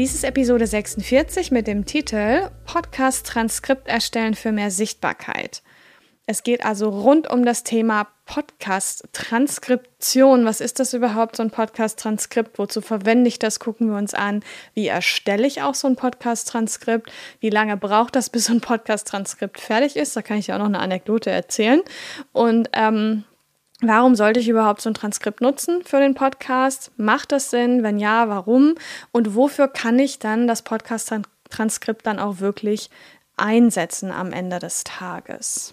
Dies ist Episode 46 mit dem Titel Podcast Transkript erstellen für mehr Sichtbarkeit. Es geht also rund um das Thema Podcast-Transkription. Was ist das überhaupt, so ein Podcast-Transkript? Wozu verwende ich das? Gucken wir uns an. Wie erstelle ich auch so ein Podcast-Transkript? Wie lange braucht das, bis so ein Podcast-Transkript fertig ist? Da kann ich ja auch noch eine Anekdote erzählen. Und ähm, Warum sollte ich überhaupt so ein Transkript nutzen für den Podcast? Macht das Sinn? Wenn ja, warum? Und wofür kann ich dann das Podcast-Transkript dann auch wirklich einsetzen am Ende des Tages?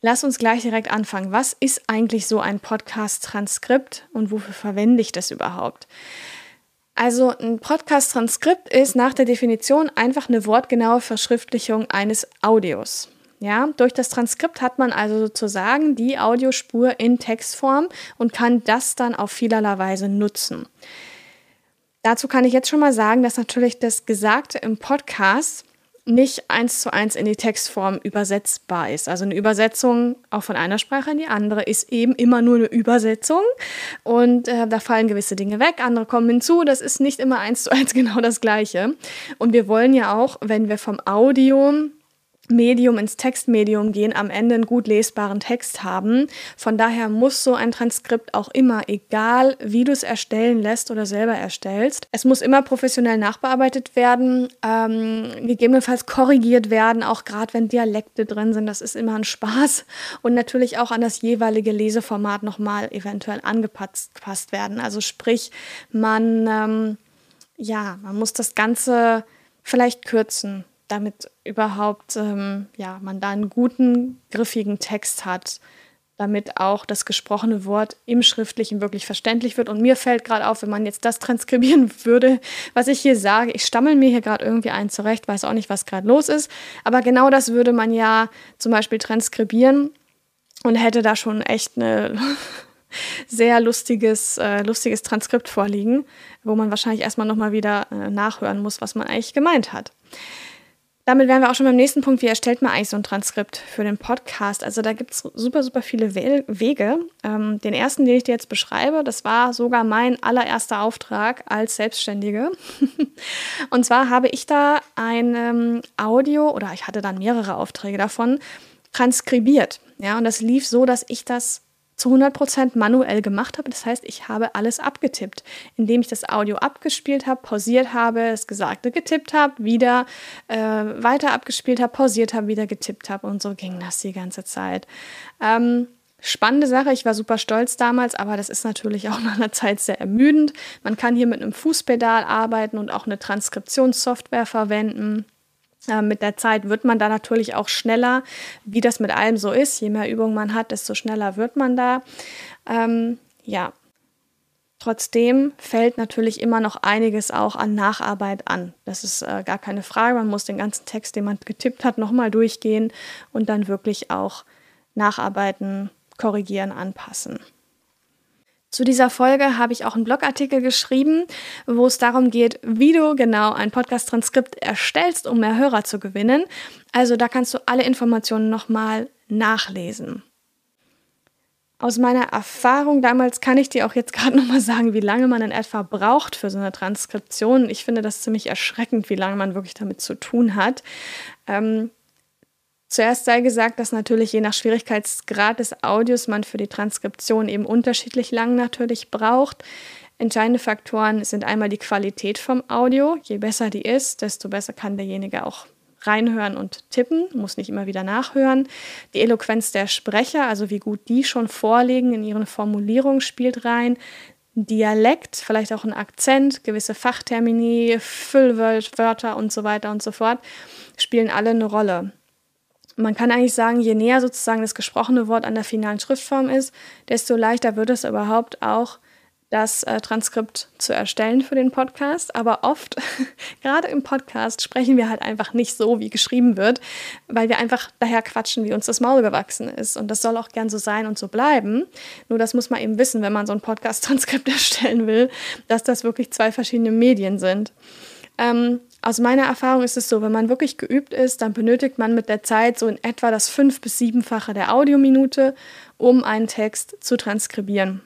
Lass uns gleich direkt anfangen. Was ist eigentlich so ein Podcast-Transkript und wofür verwende ich das überhaupt? Also ein Podcast-Transkript ist nach der Definition einfach eine wortgenaue Verschriftlichung eines Audios. Ja, durch das Transkript hat man also sozusagen die Audiospur in Textform und kann das dann auf vielerlei Weise nutzen. Dazu kann ich jetzt schon mal sagen, dass natürlich das Gesagte im Podcast nicht eins zu eins in die Textform übersetzbar ist. Also eine Übersetzung auch von einer Sprache in die andere ist eben immer nur eine Übersetzung und äh, da fallen gewisse Dinge weg, andere kommen hinzu. Das ist nicht immer eins zu eins genau das Gleiche. Und wir wollen ja auch, wenn wir vom Audio Medium ins Textmedium gehen, am Ende einen gut lesbaren Text haben. Von daher muss so ein Transkript auch immer, egal wie du es erstellen lässt oder selber erstellst, es muss immer professionell nachbearbeitet werden, ähm, gegebenenfalls korrigiert werden, auch gerade wenn Dialekte drin sind. Das ist immer ein Spaß und natürlich auch an das jeweilige Leseformat nochmal eventuell angepasst werden. Also sprich, man ähm, ja, man muss das Ganze vielleicht kürzen damit überhaupt ähm, ja, man da einen guten, griffigen Text hat, damit auch das gesprochene Wort im Schriftlichen wirklich verständlich wird. Und mir fällt gerade auf, wenn man jetzt das transkribieren würde, was ich hier sage, ich stammel mir hier gerade irgendwie ein zurecht, weiß auch nicht, was gerade los ist, aber genau das würde man ja zum Beispiel transkribieren und hätte da schon echt eine sehr lustiges, äh, lustiges Transkript vorliegen, wo man wahrscheinlich erstmal nochmal wieder äh, nachhören muss, was man eigentlich gemeint hat. Damit wären wir auch schon beim nächsten Punkt. Wie erstellt man eigentlich so ein Transkript für den Podcast? Also da gibt es super, super viele Wege. Ähm, den ersten, den ich dir jetzt beschreibe, das war sogar mein allererster Auftrag als Selbstständige. und zwar habe ich da ein ähm, Audio, oder ich hatte dann mehrere Aufträge davon, transkribiert. Ja, und das lief so, dass ich das zu 100% manuell gemacht habe. Das heißt, ich habe alles abgetippt, indem ich das Audio abgespielt habe, pausiert habe, das Gesagte getippt habe, wieder äh, weiter abgespielt habe, pausiert habe, wieder getippt habe und so ging das die ganze Zeit. Ähm, spannende Sache, ich war super stolz damals, aber das ist natürlich auch nach einer Zeit sehr ermüdend. Man kann hier mit einem Fußpedal arbeiten und auch eine Transkriptionssoftware verwenden. Äh, mit der Zeit wird man da natürlich auch schneller, wie das mit allem so ist. Je mehr Übung man hat, desto schneller wird man da. Ähm, ja, Trotzdem fällt natürlich immer noch einiges auch an Nacharbeit an. Das ist äh, gar keine Frage. Man muss den ganzen Text, den man getippt hat, nochmal durchgehen und dann wirklich auch nacharbeiten, korrigieren, anpassen. Zu dieser Folge habe ich auch einen Blogartikel geschrieben, wo es darum geht, wie du genau ein Podcast-Transkript erstellst, um mehr Hörer zu gewinnen. Also da kannst du alle Informationen nochmal nachlesen. Aus meiner Erfahrung damals kann ich dir auch jetzt gerade nochmal sagen, wie lange man in etwa braucht für so eine Transkription. Ich finde das ziemlich erschreckend, wie lange man wirklich damit zu tun hat. Ähm, Zuerst sei gesagt, dass natürlich je nach Schwierigkeitsgrad des Audios man für die Transkription eben unterschiedlich lang natürlich braucht. Entscheidende Faktoren sind einmal die Qualität vom Audio. Je besser die ist, desto besser kann derjenige auch reinhören und tippen, muss nicht immer wieder nachhören. Die Eloquenz der Sprecher, also wie gut die schon vorlegen in ihren Formulierungen, spielt rein. Dialekt, vielleicht auch ein Akzent, gewisse Fachtermini, Füllwörter und so weiter und so fort, spielen alle eine Rolle man kann eigentlich sagen, je näher sozusagen das gesprochene Wort an der finalen Schriftform ist, desto leichter wird es überhaupt auch, das äh, Transkript zu erstellen für den Podcast. Aber oft, gerade im Podcast, sprechen wir halt einfach nicht so, wie geschrieben wird, weil wir einfach daher quatschen, wie uns das Maul gewachsen ist. Und das soll auch gern so sein und so bleiben. Nur das muss man eben wissen, wenn man so ein Podcast-Transkript erstellen will, dass das wirklich zwei verschiedene Medien sind. Ähm, aus meiner Erfahrung ist es so, wenn man wirklich geübt ist, dann benötigt man mit der Zeit so in etwa das fünf- bis siebenfache der Audiominute, um einen Text zu transkribieren.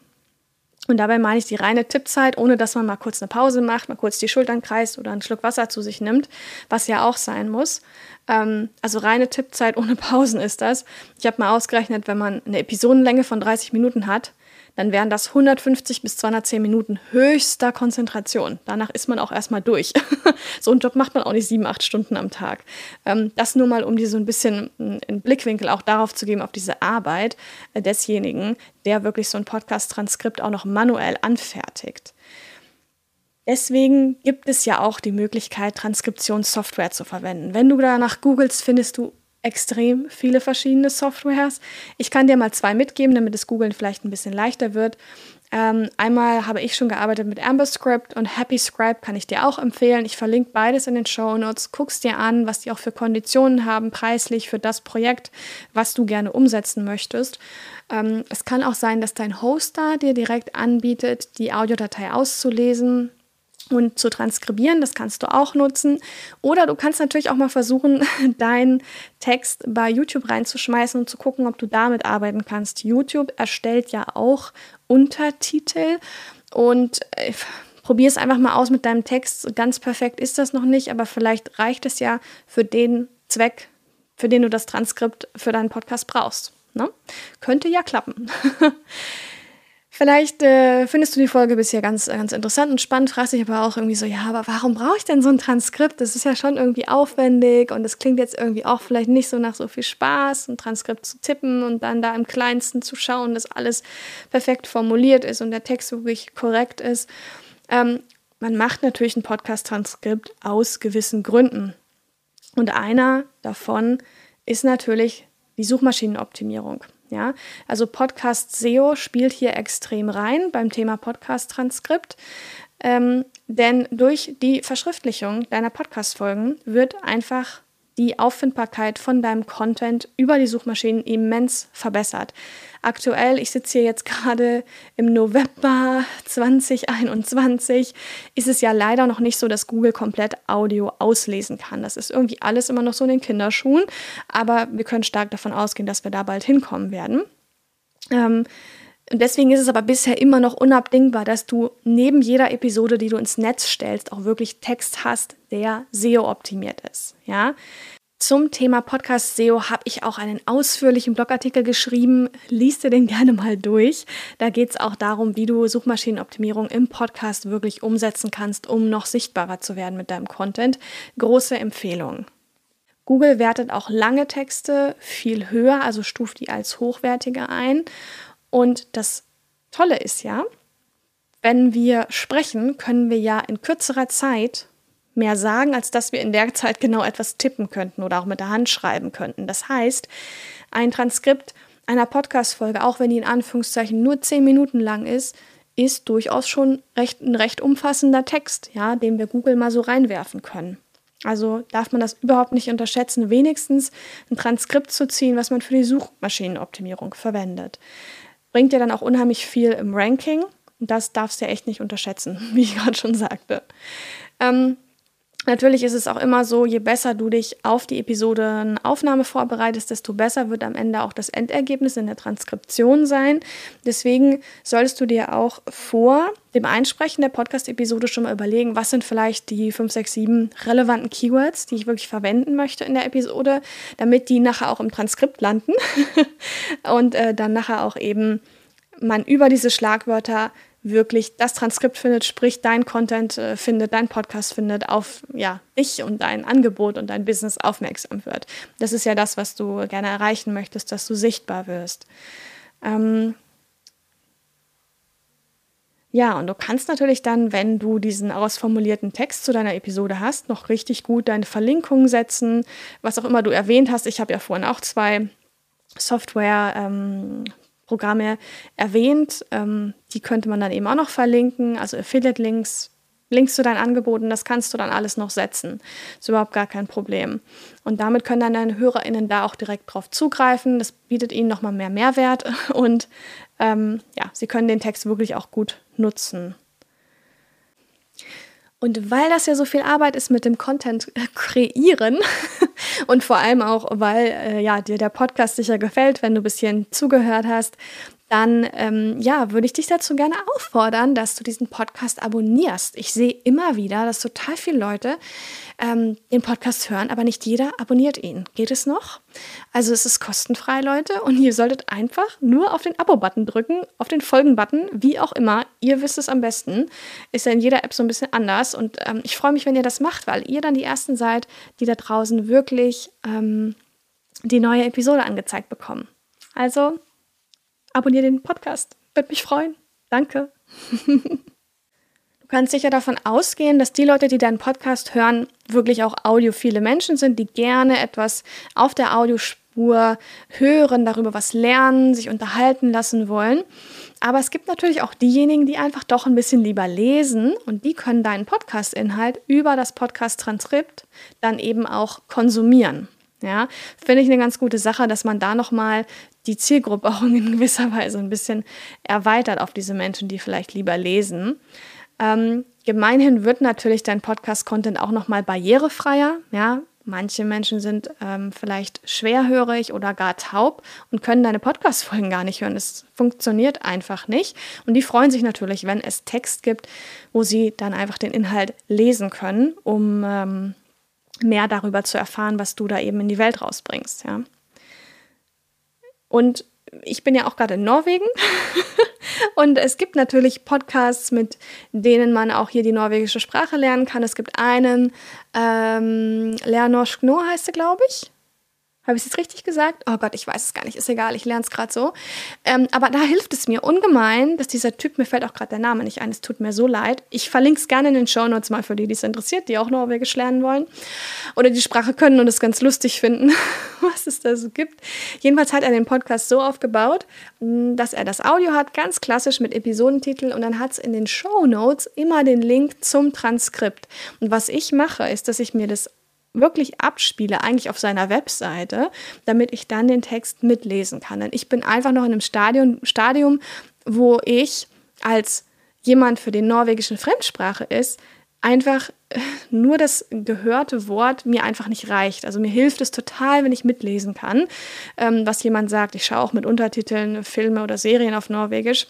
Und dabei meine ich die reine Tippzeit, ohne dass man mal kurz eine Pause macht, mal kurz die Schultern kreist oder einen Schluck Wasser zu sich nimmt, was ja auch sein muss. Ähm, also reine Tippzeit ohne Pausen ist das. Ich habe mal ausgerechnet, wenn man eine Episodenlänge von 30 Minuten hat, dann wären das 150 bis 210 Minuten höchster Konzentration. Danach ist man auch erstmal durch. so einen Job macht man auch nicht sieben, acht Stunden am Tag. Ähm, das nur mal, um dir so ein bisschen einen Blickwinkel auch darauf zu geben, auf diese Arbeit äh, desjenigen, der wirklich so ein Podcast-Transkript auch noch manuell anfertigt. Deswegen gibt es ja auch die Möglichkeit, Transkriptionssoftware zu verwenden. Wenn du danach googelst, findest du extrem viele verschiedene Softwares. Ich kann dir mal zwei mitgeben, damit es Googlen vielleicht ein bisschen leichter wird. Ähm, einmal habe ich schon gearbeitet mit AmberScript und HappyScribe kann ich dir auch empfehlen. Ich verlinke beides in den Show Notes. Guck's dir an, was die auch für Konditionen haben, preislich für das Projekt, was du gerne umsetzen möchtest. Ähm, es kann auch sein, dass dein Hoster dir direkt anbietet, die Audiodatei auszulesen und zu transkribieren. Das kannst du auch nutzen. Oder du kannst natürlich auch mal versuchen, deinen Text bei YouTube reinzuschmeißen und zu gucken, ob du damit arbeiten kannst. YouTube erstellt ja auch Untertitel und äh, probier es einfach mal aus mit deinem Text. Ganz perfekt ist das noch nicht, aber vielleicht reicht es ja für den Zweck, für den du das Transkript für deinen Podcast brauchst. Ne? Könnte ja klappen. Vielleicht äh, findest du die Folge bisher ganz, ganz interessant und spannend, fragst dich aber auch irgendwie so, ja, aber warum brauche ich denn so ein Transkript? Das ist ja schon irgendwie aufwendig und es klingt jetzt irgendwie auch vielleicht nicht so nach so viel Spaß, ein Transkript zu tippen und dann da im kleinsten zu schauen, dass alles perfekt formuliert ist und der Text wirklich korrekt ist. Ähm, man macht natürlich ein Podcast-Transkript aus gewissen Gründen. Und einer davon ist natürlich die Suchmaschinenoptimierung. Ja, also Podcast SEO spielt hier extrem rein beim Thema Podcast-Transkript. Ähm, denn durch die Verschriftlichung deiner Podcast-Folgen wird einfach die Auffindbarkeit von deinem Content über die Suchmaschinen immens verbessert. Aktuell, ich sitze hier jetzt gerade im November 2021, ist es ja leider noch nicht so, dass Google komplett Audio auslesen kann. Das ist irgendwie alles immer noch so in den Kinderschuhen, aber wir können stark davon ausgehen, dass wir da bald hinkommen werden. Ähm, und deswegen ist es aber bisher immer noch unabdingbar, dass du neben jeder Episode, die du ins Netz stellst, auch wirklich Text hast, der SEO-optimiert ist. Ja? Zum Thema Podcast SEO habe ich auch einen ausführlichen Blogartikel geschrieben. Lies dir den gerne mal durch. Da geht es auch darum, wie du Suchmaschinenoptimierung im Podcast wirklich umsetzen kannst, um noch sichtbarer zu werden mit deinem Content. Große Empfehlung. Google wertet auch lange Texte viel höher, also stuft die als hochwertiger ein. Und das Tolle ist ja, wenn wir sprechen, können wir ja in kürzerer Zeit mehr sagen, als dass wir in der Zeit genau etwas tippen könnten oder auch mit der Hand schreiben könnten. Das heißt, ein Transkript einer Podcast-Folge, auch wenn die in Anführungszeichen nur zehn Minuten lang ist, ist durchaus schon recht, ein recht umfassender Text, ja, den wir Google mal so reinwerfen können. Also darf man das überhaupt nicht unterschätzen, wenigstens ein Transkript zu ziehen, was man für die Suchmaschinenoptimierung verwendet bringt dir dann auch unheimlich viel im Ranking. Das darfst du ja echt nicht unterschätzen, wie ich gerade schon sagte. Ähm, Natürlich ist es auch immer so, je besser du dich auf die Episodenaufnahme vorbereitest, desto besser wird am Ende auch das Endergebnis in der Transkription sein. Deswegen solltest du dir auch vor dem Einsprechen der Podcast-Episode schon mal überlegen, was sind vielleicht die 5, 6, 7 relevanten Keywords, die ich wirklich verwenden möchte in der Episode, damit die nachher auch im Transkript landen und äh, dann nachher auch eben man über diese Schlagwörter wirklich das Transkript findet, sprich dein Content äh, findet, dein Podcast findet, auf ja, dich und dein Angebot und dein Business aufmerksam wird. Das ist ja das, was du gerne erreichen möchtest, dass du sichtbar wirst. Ähm ja, und du kannst natürlich dann, wenn du diesen ausformulierten Text zu deiner Episode hast, noch richtig gut deine Verlinkungen setzen, was auch immer du erwähnt hast. Ich habe ja vorhin auch zwei Software ähm, Programme erwähnt. Ähm, die könnte man dann eben auch noch verlinken, also Affiliate-Links, Links zu deinen Angeboten, das kannst du dann alles noch setzen. Ist überhaupt gar kein Problem. Und damit können dann deine HörerInnen da auch direkt drauf zugreifen. Das bietet ihnen nochmal mehr Mehrwert und ähm, ja, sie können den Text wirklich auch gut nutzen. Und weil das ja so viel Arbeit ist mit dem Content kreieren und vor allem auch, weil äh, ja, dir der Podcast sicher gefällt, wenn du ein bisschen zugehört hast, dann ähm, ja, würde ich dich dazu gerne auffordern, dass du diesen Podcast abonnierst. Ich sehe immer wieder, dass total viele Leute ähm, den Podcast hören, aber nicht jeder abonniert ihn. Geht es noch? Also es ist kostenfrei, Leute, und ihr solltet einfach nur auf den Abo-Button drücken, auf den Folgen-Button, wie auch immer. Ihr wisst es am besten. Ist ja in jeder App so ein bisschen anders. Und ähm, ich freue mich, wenn ihr das macht, weil ihr dann die Ersten seid, die da draußen wirklich ähm, die neue Episode angezeigt bekommen. Also abonniere den Podcast. Würde mich freuen. Danke. du kannst sicher davon ausgehen, dass die Leute, die deinen Podcast hören, wirklich auch audiophile Menschen sind, die gerne etwas auf der Audiospur hören, darüber was lernen, sich unterhalten lassen wollen. Aber es gibt natürlich auch diejenigen, die einfach doch ein bisschen lieber lesen und die können deinen Podcast-Inhalt über das Podcast-Transkript dann eben auch konsumieren. Ja, finde ich eine ganz gute Sache, dass man da nochmal die Zielgruppe auch in gewisser Weise ein bisschen erweitert auf diese Menschen, die vielleicht lieber lesen. Ähm, gemeinhin wird natürlich dein Podcast-Content auch nochmal barrierefreier. Ja, manche Menschen sind ähm, vielleicht schwerhörig oder gar taub und können deine Podcast-Folgen gar nicht hören. Es funktioniert einfach nicht. Und die freuen sich natürlich, wenn es Text gibt, wo sie dann einfach den Inhalt lesen können, um ähm, mehr darüber zu erfahren, was du da eben in die Welt rausbringst. Ja. Und ich bin ja auch gerade in Norwegen und es gibt natürlich Podcasts, mit denen man auch hier die norwegische Sprache lernen kann. Es gibt einen, ähm, Leanorsk No heißt er, glaube ich. Habe ich es jetzt richtig gesagt? Oh Gott, ich weiß es gar nicht. Ist egal, ich lerne es gerade so. Ähm, aber da hilft es mir ungemein, dass dieser Typ, mir fällt auch gerade der Name nicht ein, es tut mir so leid. Ich verlinke es gerne in den Show Notes mal für die, die es interessiert, die auch Norwegisch lernen wollen oder die Sprache können und es ganz lustig finden, was es da so gibt. Jedenfalls hat er den Podcast so aufgebaut, mm, dass er das Audio hat, ganz klassisch mit Episodentitel und dann hat es in den Show Notes immer den Link zum Transkript. Und was ich mache, ist, dass ich mir das wirklich abspiele, eigentlich auf seiner Webseite, damit ich dann den Text mitlesen kann. Denn ich bin einfach noch in einem Stadium, Stadium wo ich als jemand für den norwegischen Fremdsprache ist, einfach äh, nur das gehörte Wort mir einfach nicht reicht. Also mir hilft es total, wenn ich mitlesen kann, ähm, was jemand sagt. Ich schaue auch mit Untertiteln Filme oder Serien auf Norwegisch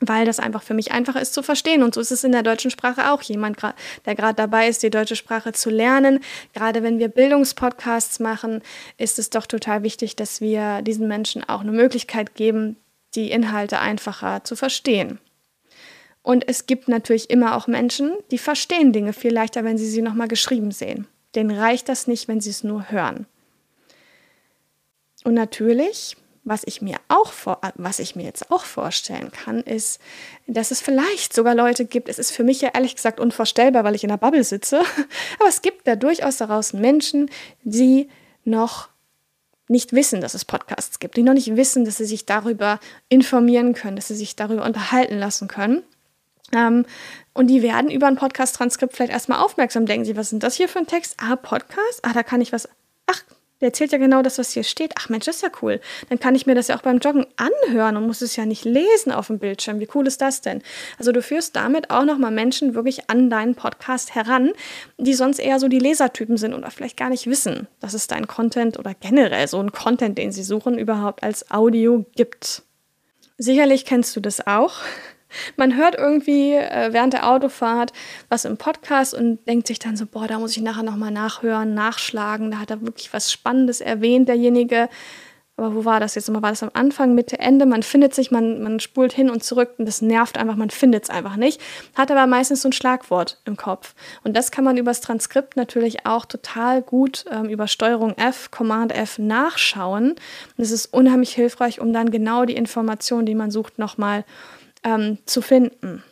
weil das einfach für mich einfacher ist zu verstehen. Und so ist es in der deutschen Sprache auch. Jemand, der gerade dabei ist, die deutsche Sprache zu lernen, gerade wenn wir Bildungspodcasts machen, ist es doch total wichtig, dass wir diesen Menschen auch eine Möglichkeit geben, die Inhalte einfacher zu verstehen. Und es gibt natürlich immer auch Menschen, die verstehen Dinge viel leichter, wenn sie sie nochmal geschrieben sehen. Denen reicht das nicht, wenn sie es nur hören. Und natürlich was ich mir auch vor, was ich mir jetzt auch vorstellen kann, ist, dass es vielleicht sogar Leute gibt. Es ist für mich ja ehrlich gesagt unvorstellbar, weil ich in der Bubble sitze. Aber es gibt da durchaus daraus Menschen, die noch nicht wissen, dass es Podcasts gibt, die noch nicht wissen, dass sie sich darüber informieren können, dass sie sich darüber unterhalten lassen können. Ähm, und die werden über ein Podcast-Transkript vielleicht erstmal aufmerksam, denken sie, was sind das hier für ein Text? Ah, Podcast? Ah, da kann ich was. Ach, der erzählt ja genau das, was hier steht. Ach Mensch, das ist ja cool. Dann kann ich mir das ja auch beim Joggen anhören und muss es ja nicht lesen auf dem Bildschirm. Wie cool ist das denn? Also du führst damit auch nochmal Menschen wirklich an deinen Podcast heran, die sonst eher so die Lesertypen sind oder vielleicht gar nicht wissen, dass es dein Content oder generell so ein Content, den sie suchen, überhaupt als Audio gibt. Sicherlich kennst du das auch. Man hört irgendwie äh, während der Autofahrt was im Podcast und denkt sich dann so, boah, da muss ich nachher nochmal nachhören, nachschlagen, da hat er wirklich was Spannendes erwähnt, derjenige. Aber wo war das jetzt? War das am Anfang, Mitte, Ende? Man findet sich, man, man spult hin und zurück und das nervt einfach, man findet es einfach nicht. Hat aber meistens so ein Schlagwort im Kopf. Und das kann man übers Transkript natürlich auch total gut ähm, über Steuerung F, Command F nachschauen. Und es ist unheimlich hilfreich, um dann genau die Information, die man sucht, nochmal zu ähm, zu finden.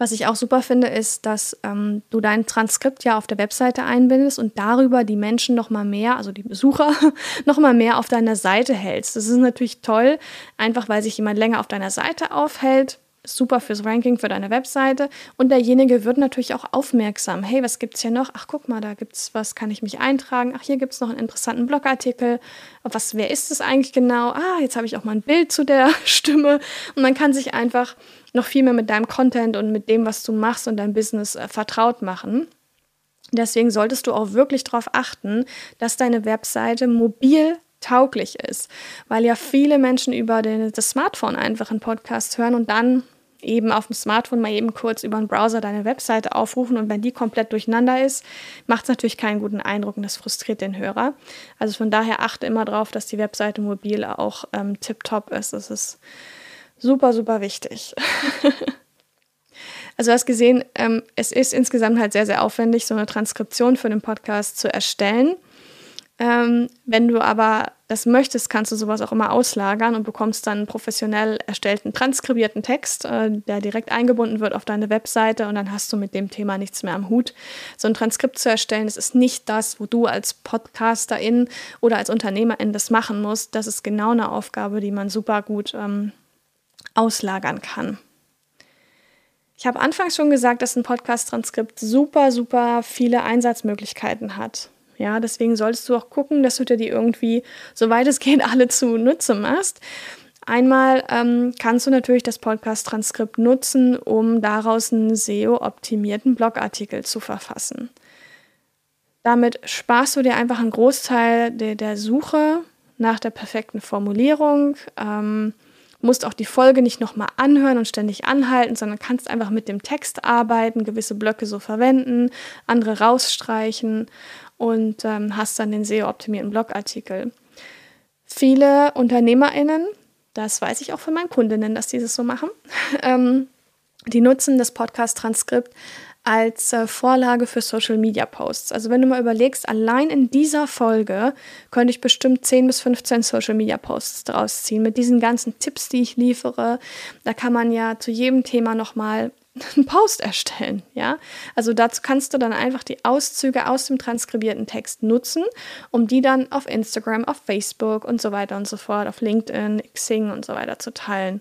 Was ich auch super finde, ist, dass ähm, du dein Transkript ja auf der Webseite einbindest und darüber die Menschen noch mal mehr, also die Besucher, noch mal mehr auf deiner Seite hältst. Das ist natürlich toll, einfach weil sich jemand länger auf deiner Seite aufhält super fürs Ranking für deine Webseite. Und derjenige wird natürlich auch aufmerksam. Hey, was gibt es hier noch? Ach, guck mal, da gibt es was, kann ich mich eintragen? Ach, hier gibt es noch einen interessanten Blogartikel. Was, wer ist es eigentlich genau? Ah, jetzt habe ich auch mal ein Bild zu der Stimme. Und man kann sich einfach noch viel mehr mit deinem Content und mit dem, was du machst und deinem Business äh, vertraut machen. Deswegen solltest du auch wirklich darauf achten, dass deine Webseite mobil tauglich ist, weil ja viele Menschen über den, das Smartphone einfach einen Podcast hören und dann eben auf dem Smartphone mal eben kurz über den Browser deine Webseite aufrufen und wenn die komplett durcheinander ist, macht es natürlich keinen guten Eindruck und das frustriert den Hörer. Also von daher achte immer darauf, dass die Webseite mobil auch ähm, tiptop ist. Das ist super, super wichtig. also du hast gesehen, ähm, es ist insgesamt halt sehr, sehr aufwendig, so eine Transkription für den Podcast zu erstellen. Ähm, wenn du aber das möchtest, kannst du sowas auch immer auslagern und bekommst dann einen professionell erstellten, transkribierten Text, äh, der direkt eingebunden wird auf deine Webseite und dann hast du mit dem Thema nichts mehr am Hut. So ein Transkript zu erstellen, das ist nicht das, wo du als Podcasterin oder als Unternehmerin das machen musst. Das ist genau eine Aufgabe, die man super gut ähm, auslagern kann. Ich habe anfangs schon gesagt, dass ein Podcast-Transkript super, super viele Einsatzmöglichkeiten hat. Ja, deswegen solltest du auch gucken, dass du dir die irgendwie, soweit es geht, alle zunutze machst. Einmal ähm, kannst du natürlich das Podcast-Transkript nutzen, um daraus einen SEO-optimierten Blogartikel zu verfassen. Damit sparst du dir einfach einen Großteil der, der Suche nach der perfekten Formulierung. Ähm, musst auch die Folge nicht nochmal anhören und ständig anhalten, sondern kannst einfach mit dem Text arbeiten, gewisse Blöcke so verwenden, andere rausstreichen und ähm, hast dann den SEO-optimierten Blogartikel. Viele UnternehmerInnen, das weiß ich auch von meinen Kundinnen, dass die das so machen, ähm, die nutzen das Podcast-Transkript als äh, Vorlage für Social Media Posts. Also wenn du mal überlegst, allein in dieser Folge könnte ich bestimmt 10 bis 15 Social Media Posts draus ziehen mit diesen ganzen Tipps, die ich liefere. Da kann man ja zu jedem Thema nochmal einen Post erstellen, ja. Also dazu kannst du dann einfach die Auszüge aus dem transkribierten Text nutzen, um die dann auf Instagram, auf Facebook und so weiter und so fort, auf LinkedIn, Xing und so weiter zu teilen.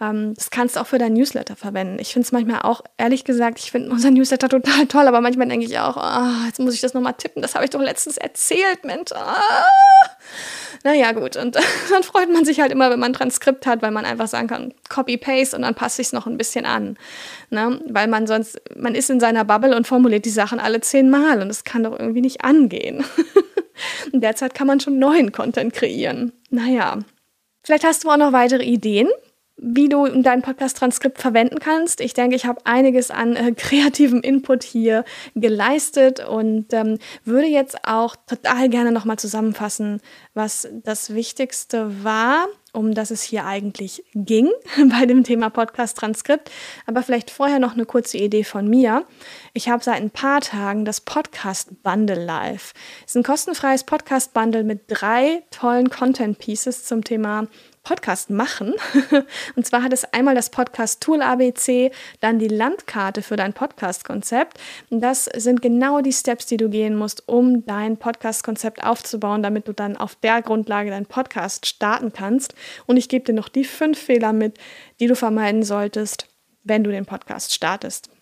Ähm, das kannst du auch für dein Newsletter verwenden. Ich finde es manchmal auch, ehrlich gesagt, ich finde unser Newsletter total toll, aber manchmal denke ich auch, oh, jetzt muss ich das nochmal tippen, das habe ich doch letztens erzählt, Mensch. Ah. Naja, gut. Und dann freut man sich halt immer, wenn man ein Transkript hat, weil man einfach sagen kann, Copy-Paste und dann passt sich noch ein bisschen an. Ne? Weil man sonst, man ist in seiner Bubble und formuliert die Sachen alle zehnmal und das kann doch irgendwie nicht angehen. in der kann man schon neuen Content kreieren. Naja. Vielleicht hast du auch noch weitere Ideen wie du dein Podcast-Transkript verwenden kannst. Ich denke, ich habe einiges an äh, kreativem Input hier geleistet und ähm, würde jetzt auch total gerne nochmal zusammenfassen, was das Wichtigste war, um das es hier eigentlich ging bei dem Thema Podcast-Transkript. Aber vielleicht vorher noch eine kurze Idee von mir. Ich habe seit ein paar Tagen das Podcast-Bundle live. Es ist ein kostenfreies Podcast-Bundle mit drei tollen Content-Pieces zum Thema Podcast machen. Und zwar hat es einmal das Podcast Tool ABC, dann die Landkarte für dein Podcast-Konzept. Das sind genau die Steps, die du gehen musst, um dein Podcast-Konzept aufzubauen, damit du dann auf der Grundlage deinen Podcast starten kannst. Und ich gebe dir noch die fünf Fehler mit, die du vermeiden solltest, wenn du den Podcast startest.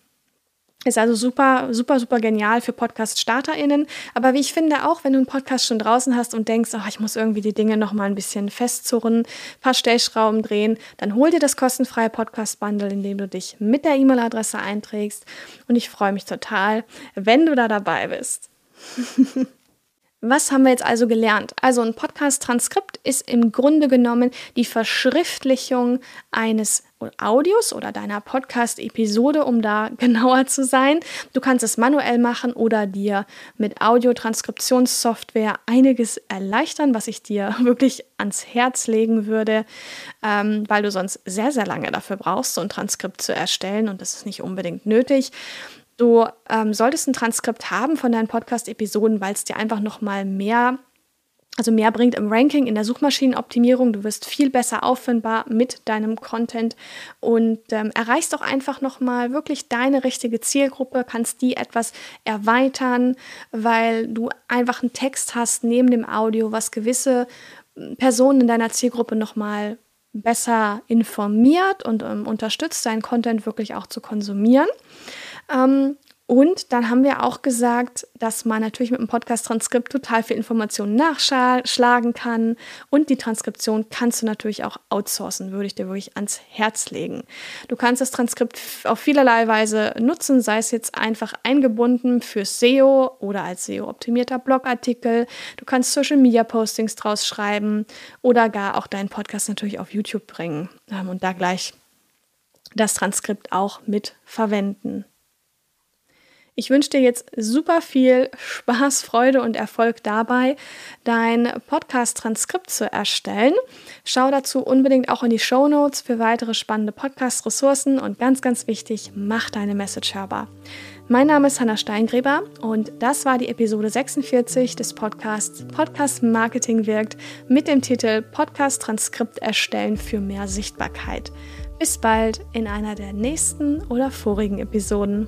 Ist also super, super, super genial für Podcast-StarterInnen. Aber wie ich finde, auch wenn du einen Podcast schon draußen hast und denkst, oh, ich muss irgendwie die Dinge noch mal ein bisschen festzurren, ein paar Stellschrauben drehen, dann hol dir das kostenfreie Podcast-Bundle, indem du dich mit der E-Mail-Adresse einträgst. Und ich freue mich total, wenn du da dabei bist. Was haben wir jetzt also gelernt? Also ein Podcast-Transkript ist im Grunde genommen die Verschriftlichung eines Audios oder deiner Podcast-Episode, um da genauer zu sein. Du kannst es manuell machen oder dir mit Audiotranskriptionssoftware einiges erleichtern, was ich dir wirklich ans Herz legen würde, ähm, weil du sonst sehr, sehr lange dafür brauchst, so ein Transkript zu erstellen und das ist nicht unbedingt nötig. Du ähm, solltest ein Transkript haben von deinen Podcast-Episoden, weil es dir einfach noch mal mehr also mehr bringt im Ranking, in der Suchmaschinenoptimierung. Du wirst viel besser auffindbar mit deinem Content und ähm, erreichst auch einfach nochmal wirklich deine richtige Zielgruppe, kannst die etwas erweitern, weil du einfach einen Text hast neben dem Audio, was gewisse hm, Personen in deiner Zielgruppe nochmal besser informiert und ähm, unterstützt, deinen Content wirklich auch zu konsumieren. Ähm, und dann haben wir auch gesagt, dass man natürlich mit dem Podcast-Transkript total viel Informationen nachschlagen kann. Und die Transkription kannst du natürlich auch outsourcen, würde ich dir wirklich ans Herz legen. Du kannst das Transkript auf vielerlei Weise nutzen, sei es jetzt einfach eingebunden für SEO oder als SEO-optimierter Blogartikel. Du kannst Social-Media-Postings draus schreiben oder gar auch deinen Podcast natürlich auf YouTube bringen ähm, und da gleich das Transkript auch mit verwenden. Ich wünsche dir jetzt super viel Spaß, Freude und Erfolg dabei, dein Podcast-Transkript zu erstellen. Schau dazu unbedingt auch in die Show Notes für weitere spannende Podcast-Ressourcen und ganz, ganz wichtig, mach deine Message hörbar. Mein Name ist Hanna Steingräber und das war die Episode 46 des Podcasts Podcast Marketing wirkt mit dem Titel Podcast Transkript erstellen für mehr Sichtbarkeit. Bis bald in einer der nächsten oder vorigen Episoden.